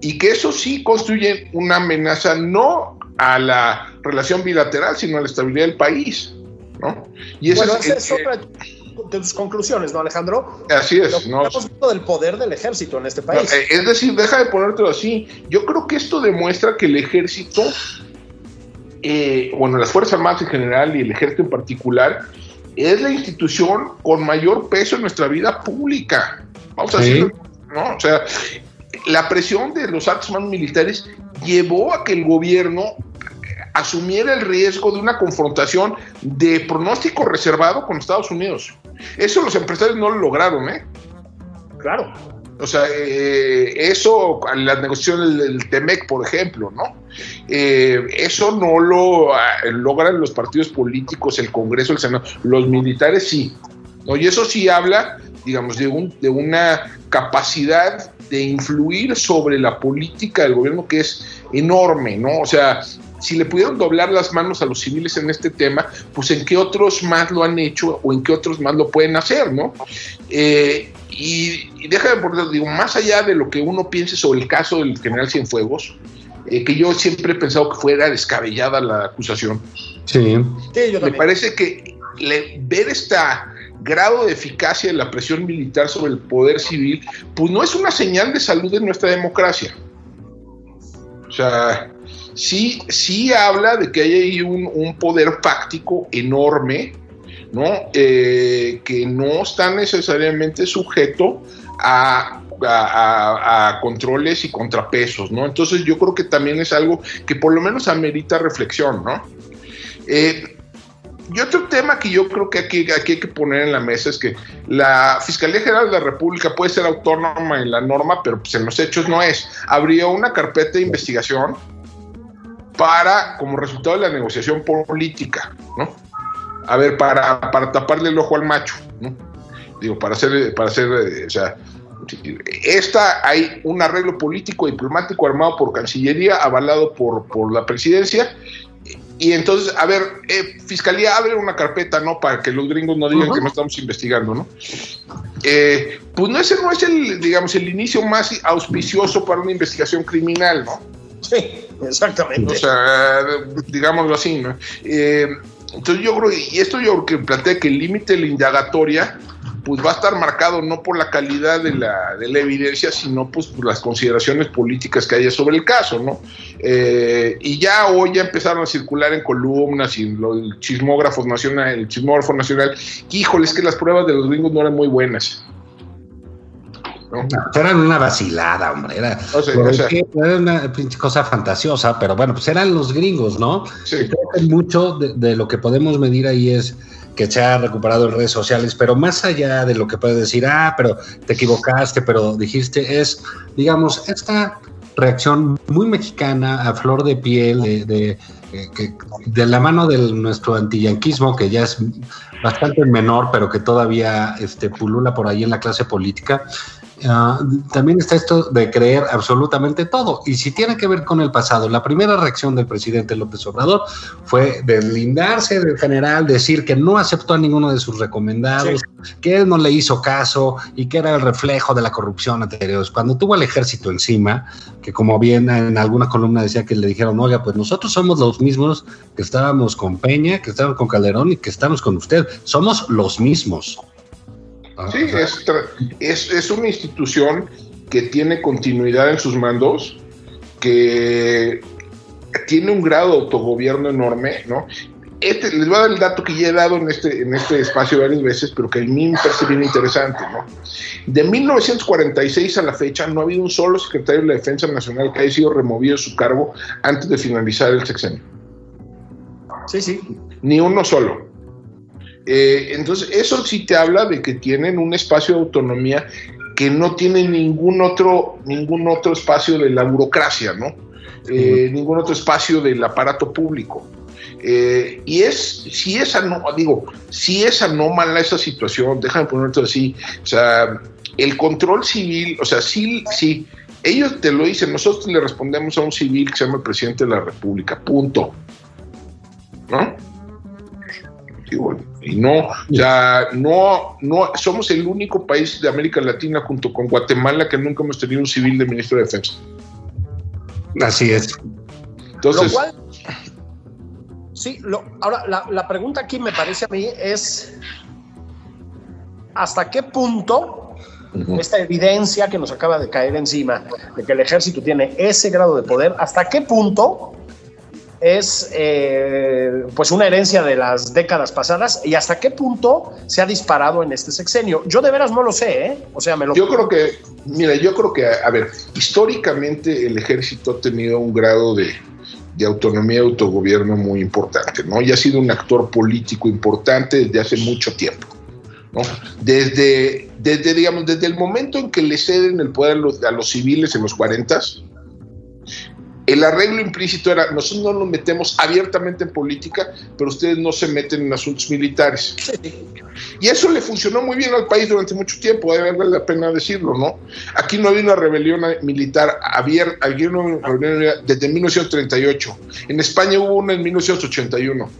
Speaker 3: y que eso sí construye una amenaza no a la relación bilateral, sino a la estabilidad del país. ¿no?
Speaker 2: Y eso bueno, es, esa es otra de tus conclusiones, ¿no, Alejandro?
Speaker 3: Así es.
Speaker 2: Lo
Speaker 3: ¿no?
Speaker 2: Estamos viendo del poder del ejército en este país.
Speaker 3: No, es decir, deja de ponértelo así. Yo creo que esto demuestra que el ejército eh, bueno, las Fuerzas Armadas en general y el ejército en particular, es la institución con mayor peso en nuestra vida pública. Vamos a sí. decirlo, ¿no? O sea, la presión de los actos más militares llevó a que el gobierno asumiera el riesgo de una confrontación de pronóstico reservado con Estados Unidos. Eso los empresarios no lo lograron, ¿eh?
Speaker 2: Claro.
Speaker 3: O sea, eh, eso, las negociaciones del TEMEC, por ejemplo, ¿no? Eh, eso no lo ah, logran los partidos políticos, el Congreso, el Senado, los militares sí. ¿no? Y eso sí habla, digamos, de, un, de una capacidad de influir sobre la política del gobierno que es enorme, ¿no? O sea, si le pudieron doblar las manos a los civiles en este tema, pues en qué otros más lo han hecho o en qué otros más lo pueden hacer, ¿no? Eh, y, y déjame por digo, más allá de lo que uno piense sobre el caso del general Cienfuegos, eh, que yo siempre he pensado que fuera descabellada la acusación.
Speaker 1: Sí.
Speaker 3: Me parece que ver este grado de eficacia de la presión militar sobre el poder civil, pues no es una señal de salud en nuestra democracia. O sea, sí, sí habla de que hay ahí un, poder fáctico enorme, ¿no? Eh, que no está necesariamente sujeto a, controles y contrapesos, ¿no? Entonces yo creo que también es algo que por lo menos amerita reflexión, ¿no? Eh, y otro tema que yo creo que aquí, aquí, hay que poner en la mesa es que la Fiscalía General de la República puede ser autónoma en la norma, pero pues en los hechos no es. Abrió una carpeta de investigación para, como resultado de la negociación política, ¿no? A ver, para, para taparle el ojo al macho, ¿no? Digo, para hacer, para hacer, eh, o sea, esta hay un arreglo político diplomático armado por Cancillería, avalado por, por la presidencia, y entonces, a ver, eh, Fiscalía abre una carpeta, ¿no? Para que los gringos no digan que no estamos investigando, ¿no? Eh, pues no, ese no es el, digamos, el inicio más auspicioso para una investigación criminal, ¿no?
Speaker 2: Sí, exactamente.
Speaker 3: O sea, digámoslo así, ¿no? Eh, entonces yo creo, y esto yo creo que plantea que el límite de la indagatoria pues va a estar marcado no por la calidad de la, de la evidencia, sino pues por las consideraciones políticas que haya sobre el caso, ¿no? Eh, y ya hoy ya empezaron a circular en columnas y el chismógrafo nacional, el chismógrafo nacional, híjole, es que las pruebas de los gringos no eran muy buenas.
Speaker 1: ¿No? eran una vacilada, hombre. Era, una pinche cosa fantasiosa, pero bueno, pues eran los gringos, ¿no?
Speaker 3: Sí.
Speaker 1: Creo que mucho de, de, lo que podemos medir ahí es que se ha recuperado en redes sociales, pero más allá de lo que puedes decir, ah, pero te equivocaste, pero dijiste, es, digamos, esta reacción muy mexicana a flor de piel, de, de, de la mano de nuestro antiyanquismo, que ya es bastante menor, pero que todavía este, pulula por ahí en la clase política, Uh, también está esto de creer absolutamente todo. Y si tiene que ver con el pasado, la primera reacción del presidente López Obrador fue deslindarse del general, decir que no aceptó a ninguno de sus recomendados, sí. que él no le hizo caso y que era el reflejo de la corrupción anterior. Cuando tuvo al ejército encima, que como bien en alguna columna decía que le dijeron, oiga, pues nosotros somos los mismos que estábamos con Peña, que estábamos con Calderón y que estamos con usted. Somos los mismos.
Speaker 3: Sí, es, es, es, una institución que tiene continuidad en sus mandos, que tiene un grado de autogobierno enorme, ¿no? Este, les voy a dar el dato que ya he dado en este, en este espacio varias veces, pero que a mí me parece bien interesante, ¿no? De 1946 a la fecha no ha habido un solo secretario de la Defensa Nacional que haya sido removido de su cargo antes de finalizar el sexenio.
Speaker 2: Sí, sí.
Speaker 3: Ni uno solo. Eh, entonces, eso sí te habla de que tienen un espacio de autonomía que no tiene ningún otro, ningún otro espacio de la burocracia, ¿no? Eh, ningún otro espacio del aparato público. Eh, y es, si es anómala, digo, si es anómala esa situación, déjame ponerlo así, o sea, el control civil, o sea, sí, sí, ellos te lo dicen, nosotros le respondemos a un civil que se llama el presidente de la República, punto. ¿No? Bueno, y no, ya no, no, somos el único país de América Latina junto con Guatemala que nunca hemos tenido un civil de ministro de Defensa.
Speaker 1: Así es.
Speaker 3: Entonces.
Speaker 2: Lo cual, sí, lo, ahora la, la pregunta aquí me parece a mí es hasta qué punto esta evidencia que nos acaba de caer encima de que el ejército tiene ese grado de poder, hasta qué punto es eh, pues una herencia de las décadas pasadas y hasta qué punto se ha disparado en este sexenio. Yo de veras no lo sé, ¿eh? O sea, me lo...
Speaker 3: Yo creo que, mira, yo creo que, a ver, históricamente el ejército ha tenido un grado de, autonomía y autogobierno muy importante, ¿no? Y ha sido un actor político importante desde hace mucho tiempo, ¿no? Desde, desde, digamos, desde el momento en que le ceden el poder a los, civiles en los 40, el arreglo implícito era, nosotros no nos metemos abiertamente en política, pero ustedes no se meten en asuntos militares. Y eso le funcionó muy bien al país durante mucho tiempo, debe valer la pena decirlo, ¿no? Aquí no había una rebelión militar abierta, había una rebelión desde 1938. En España hubo una en 1981.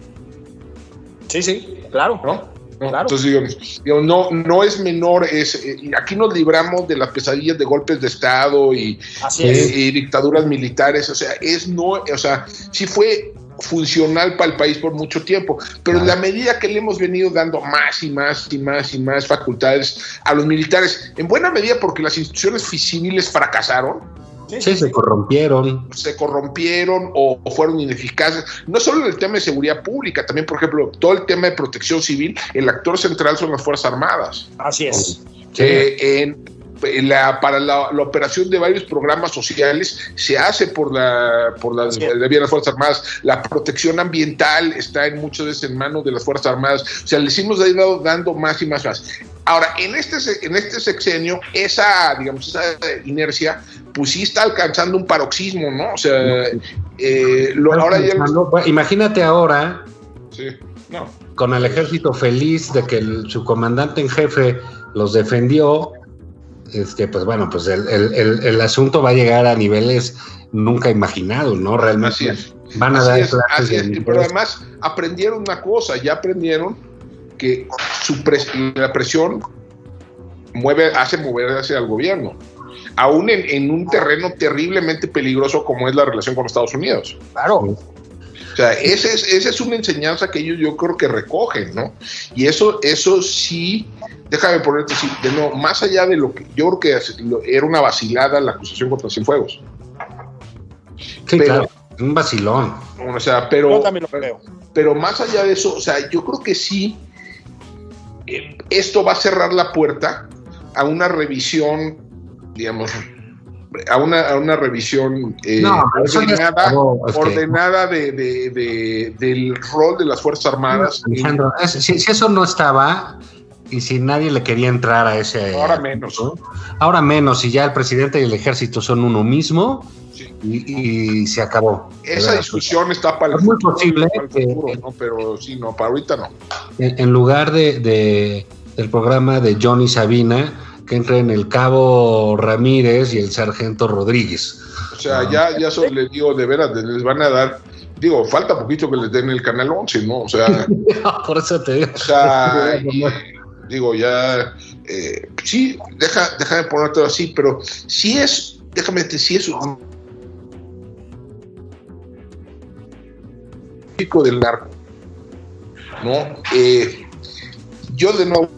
Speaker 2: Sí, sí, claro.
Speaker 3: ¿no? Entonces, digamos, no, no es menor, es, eh, aquí nos libramos de las pesadillas de golpes de Estado y, y, dictaduras militares, o sea, es no, o sea, sí fue funcional para el país por mucho tiempo, pero en la medida que le hemos venido dando más y más y más y más facultades a los militares, en buena medida porque las instituciones civiles fracasaron,
Speaker 1: Sí, se corrompieron.
Speaker 3: Se corrompieron o, fueron ineficaces. No solo en el tema de seguridad pública, también, por ejemplo, todo el tema de protección civil, el actor central son las Fuerzas Armadas.
Speaker 2: Así es.
Speaker 3: Eh, la, para la, operación de varios programas sociales se hace por la por las, las Fuerzas Armadas. La protección ambiental está en muchas veces en manos de las Fuerzas Armadas. O sea, les hemos ido dando más y más más. Ahora, en este, en este sexenio, esa, digamos, esa inercia, pues sí está alcanzando un paroxismo, ¿no? O sea, eh, ahora ya...
Speaker 1: Imagínate ahora, con el ejército feliz de que su comandante en jefe los defendió, este, pues bueno, pues el, asunto va a llegar a niveles nunca imaginados, ¿no? Realmente van a dar
Speaker 3: Pero además aprendieron una cosa, ya aprendieron que su la presión mueve, hace mover hacia el gobierno, aún en, un terreno terriblemente peligroso como es la relación con Estados Unidos.
Speaker 2: Claro.
Speaker 3: O sea, esa es, esa es una enseñanza que ellos yo creo que recogen, ¿no? Y eso, eso sí, déjame ponerte así, de no, más allá de lo que yo creo que era una vacilada la acusación contra Cienfuegos.
Speaker 1: Sí, claro, un vacilón.
Speaker 3: O sea, pero, pero más allá de eso, o sea, yo creo que sí esto va a cerrar la puerta a una revisión, digamos, a una, a una revisión eh, ordenada, de, del rol de las Fuerzas Armadas.
Speaker 1: si, eso no estaba y si nadie le quería entrar a ese...
Speaker 3: Ahora menos.
Speaker 1: Ahora menos, y ya el presidente y el ejército son uno mismo, y, se acabó.
Speaker 3: Esa discusión está para
Speaker 1: el muy posible
Speaker 3: pero sí, no, para ahorita no.
Speaker 1: En, lugar de, del programa de Johnny Sabina, que entre en el cabo Ramírez y el sargento Rodríguez.
Speaker 3: O sea, ya, ya eso les digo, de veras, les van a dar digo, falta poquito que les den el canal 11, ¿no? O sea,
Speaker 1: por eso te digo.
Speaker 3: O sea, digo, ya, eh, sí, deja, déjame ponértelo así, pero sí es, déjame decir, sí es un del narco. ¿no? Eh, yo de nuevo,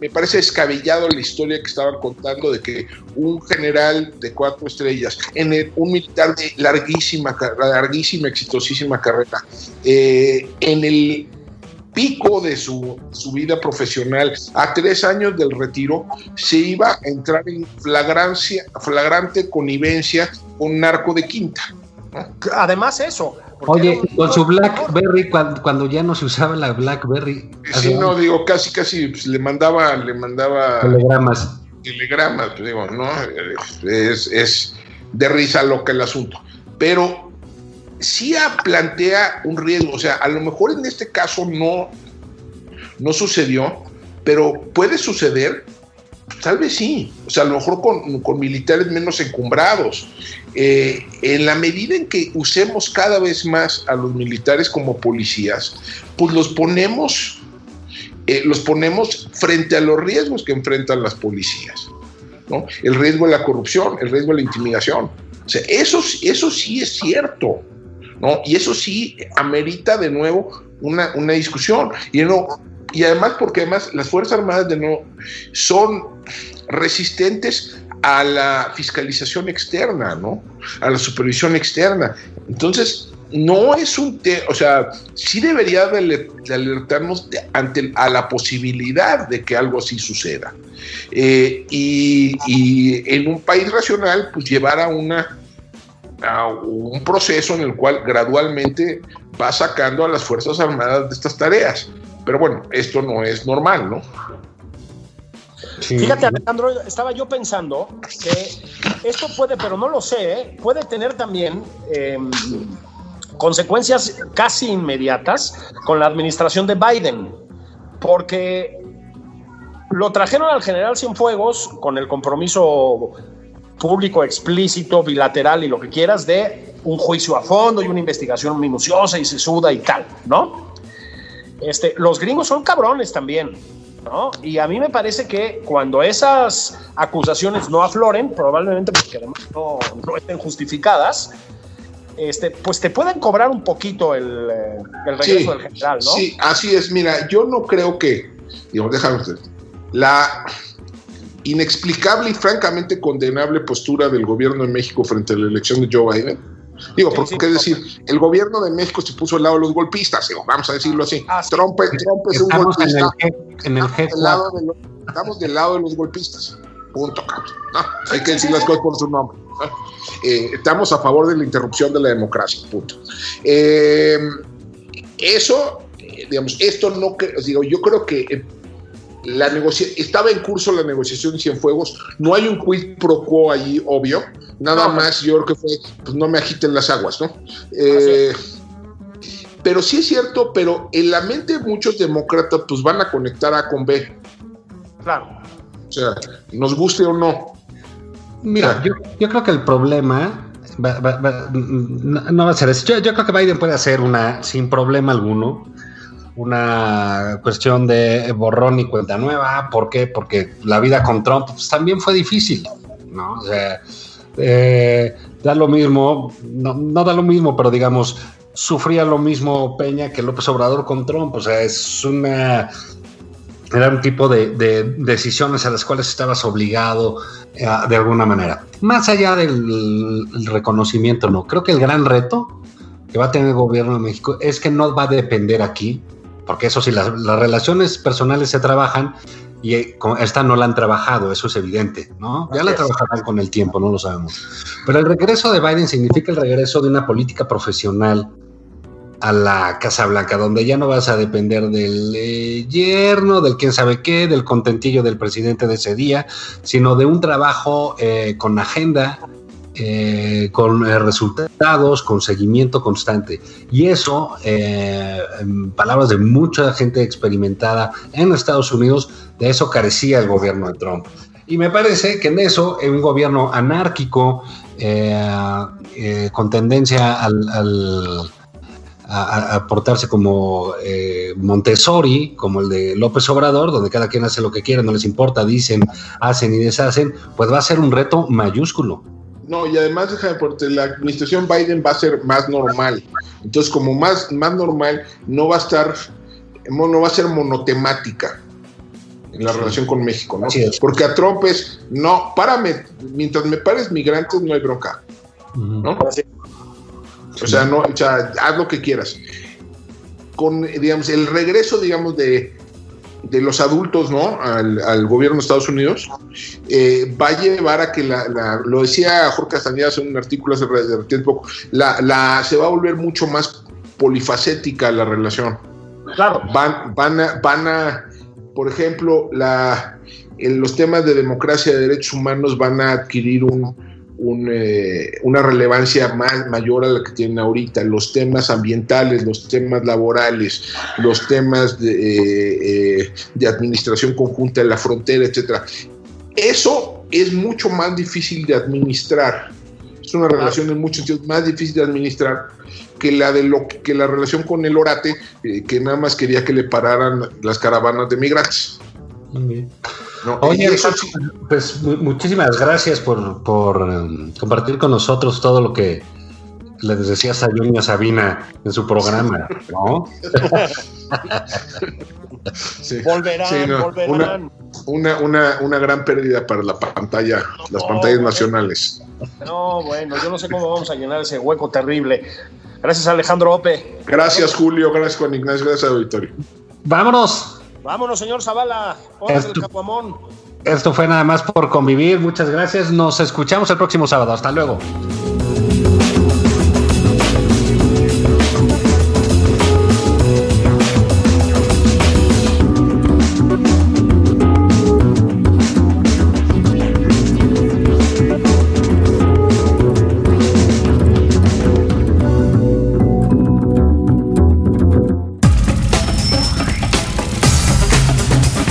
Speaker 3: me parece descabellado la historia que estaban contando de que un general de cuatro estrellas, en un militar de larguísima, larguísima, exitosísima carrera, eh, en el pico de su, vida profesional, a tres años del retiro, se iba a entrar en flagrancia, flagrante connivencia con narco de quinta.
Speaker 2: Además eso,
Speaker 1: Oye, con su BlackBerry, cuando, ya no se usaba la BlackBerry.
Speaker 3: Sí, no, digo, casi, casi pues, le mandaba, le mandaba.
Speaker 1: Telegramas.
Speaker 3: Telegramas, pues, digo, ¿no? Es, es de risa loca el asunto. Pero sí plantea un riesgo, o sea, a lo mejor en este caso no, no sucedió, pero puede suceder Tal vez sí, o sea, a lo mejor con, militares menos encumbrados. Eh, en la medida en que usemos cada vez más a los militares como policías, pues los ponemos, eh, los ponemos frente a los riesgos que enfrentan las policías. ¿no? El riesgo de la corrupción, el riesgo de la intimidación. O sea, eso, eso sí es cierto. ¿no? Y eso sí amerita de nuevo una, una discusión. Y no, y además porque además las Fuerzas Armadas de no son resistentes a la fiscalización externa, ¿no? A la supervisión externa. Entonces, no es un tema, o sea, sí debería de alertarnos ante a la posibilidad de que algo así suceda. Eh, y, en un país racional, pues llevar a una a un proceso en el cual gradualmente va sacando a las Fuerzas Armadas de estas tareas Pero bueno, esto no es normal, ¿no?
Speaker 2: Fíjate, Alejandro, estaba yo pensando que esto puede, pero no lo sé, ¿eh? puede tener también em, consecuencias casi inmediatas con la administración de Biden, porque lo trajeron al general Cienfuegos con el compromiso público explícito, bilateral y lo que quieras de un juicio a fondo y una investigación minuciosa y sesuda y tal, ¿no? Este, los gringos son cabrones también. ¿No? Y a mí me parece que cuando esas acusaciones no afloren, probablemente porque además no, no estén justificadas, este, pues te pueden cobrar un poquito el, eh, el regreso del general, ¿no?
Speaker 3: Sí, así es. Mira, yo no creo que, digamos, déjame usted, la inexplicable y francamente condenable postura del gobierno de México frente a la elección de Joe Biden. Digo, porque es decir, el gobierno de México se puso al lado de los golpistas, digo, vamos a decirlo así.
Speaker 2: Ah, sí.
Speaker 3: Trump, Trump es un
Speaker 1: en
Speaker 3: golpista.
Speaker 1: el, G- en el
Speaker 3: Estamos del,
Speaker 1: G4.
Speaker 3: lado de los, estamos del lado de los golpistas. Punto, cabrón. ¿no? Hay que decir las cosas por su nombre. ¿no? Eh, estamos a favor de la interrupción de la democracia. Punto. Eh, eso, eh, digamos, esto no digo, yo creo que la negocia estaba en curso la negociación de Cienfuegos. No hay un quid pro quo allí, obvio. Nada
Speaker 2: No.
Speaker 3: más, yo creo que fue, pues no me agiten las aguas, ¿no? Eh, pero sí es cierto, pero en la mente de muchos demócratas, pues van a conectar A con B.
Speaker 2: Claro.
Speaker 3: O sea, nos guste o no.
Speaker 1: Mira, yo, yo creo que el problema va- va- va- no, no va a ser eso. Yo, yo creo que Biden puede hacer una, sin problema alguno, una cuestión de borrón y cuenta nueva. ¿Por qué? Porque la vida con Trump pues, también fue difícil, ¿no? O sea, eh, da lo mismo, no, da lo mismo, pero digamos, sufría lo mismo Peña que López Obrador con Trump. O sea, es una era un tipo de, de decisiones a las cuales estabas obligado eh, de alguna manera. Más allá del el reconocimiento, no. Creo que el gran reto que va a tener el gobierno de México es que no va a depender aquí, porque eso sí, las, las relaciones personales se trabajan y eh, esta no la han trabajado, eso es evidente, ¿no? Ya la trabajarán con el tiempo, no lo sabemos. Pero el regreso de Biden significa el regreso de una política profesional a la Casa Blanca, donde ya no vas a depender del eh, yerno, del quién sabe qué, del contentillo del presidente de ese día, sino de un trabajo eh, con agenda, eh, con eh, resultados, con seguimiento constante. Y eso, eh, en palabras de mucha gente experimentada en Estados Unidos, de eso carecía el gobierno de Trump. Y me parece que en eso, en un gobierno anárquico, con tendencia a, portarse como Montessori, como el de López Obrador, donde cada quien hace lo que quiere, no les importa, dicen, hacen y deshacen, pues va a ser un reto mayúsculo.
Speaker 3: No, y además, déjame porque la administración Biden va a ser más normal. Entonces, como más, más normal, no va a estar, no va a ser monotemática en la relación con México, ¿no?
Speaker 1: Así es.
Speaker 3: Porque a Trump es, no, párame, mientras me pares migrantes no hay bronca, ¿no? O sea, no, o sea, haz lo que quieras. Con, digamos, el regreso, digamos, de, de los adultos, ¿no? Al, al gobierno de Estados Unidos, eh, va a llevar a que la, la- lo decía Jorge Castañeda en un artículo hace de tiempo, la, la, se va a volver mucho más polifacética la relación.
Speaker 2: Claro.
Speaker 3: Van, van a, van a, por ejemplo, la, en los temas de democracia y de derechos humanos van a adquirir un, eh, una relevancia más mayor a la que tienen ahorita. Los temas ambientales, los temas laborales, los temas de, eh, eh, de administración conjunta de la frontera, etcétera. Eso es mucho más difícil de administrar. Es una relación en muchos sentidos más difícil de administrar que la de lo que la relación con el orate, que nada más quería que le pararan las caravanas de migrantes. ¿No?
Speaker 1: Oye,
Speaker 3: Y eso sí-
Speaker 1: pues mu- muchísimas gracias por, por um, compartir con nosotros todo lo que les decía Sayuña Sabina en su programa, ¿no?
Speaker 3: sí.
Speaker 2: Volverán,
Speaker 3: Sí, no,
Speaker 2: volverán.
Speaker 3: una, una, una gran pérdida para la pantalla, las pantallas
Speaker 2: bueno.
Speaker 3: nacionales.
Speaker 2: No, bueno, yo no sé cómo vamos a llenar ese hueco terrible. Gracias, Alejandro Ope.
Speaker 3: Gracias, Julio. Gracias, Juan Ignacio. Gracias, auditorio.
Speaker 1: Vámonos.
Speaker 2: Vámonos, señor Zavala. Horas
Speaker 1: Esto-
Speaker 2: del Capuamón.
Speaker 1: Esto fue nada más por convivir. Muchas gracias. Nos escuchamos el próximo sábado. Hasta luego.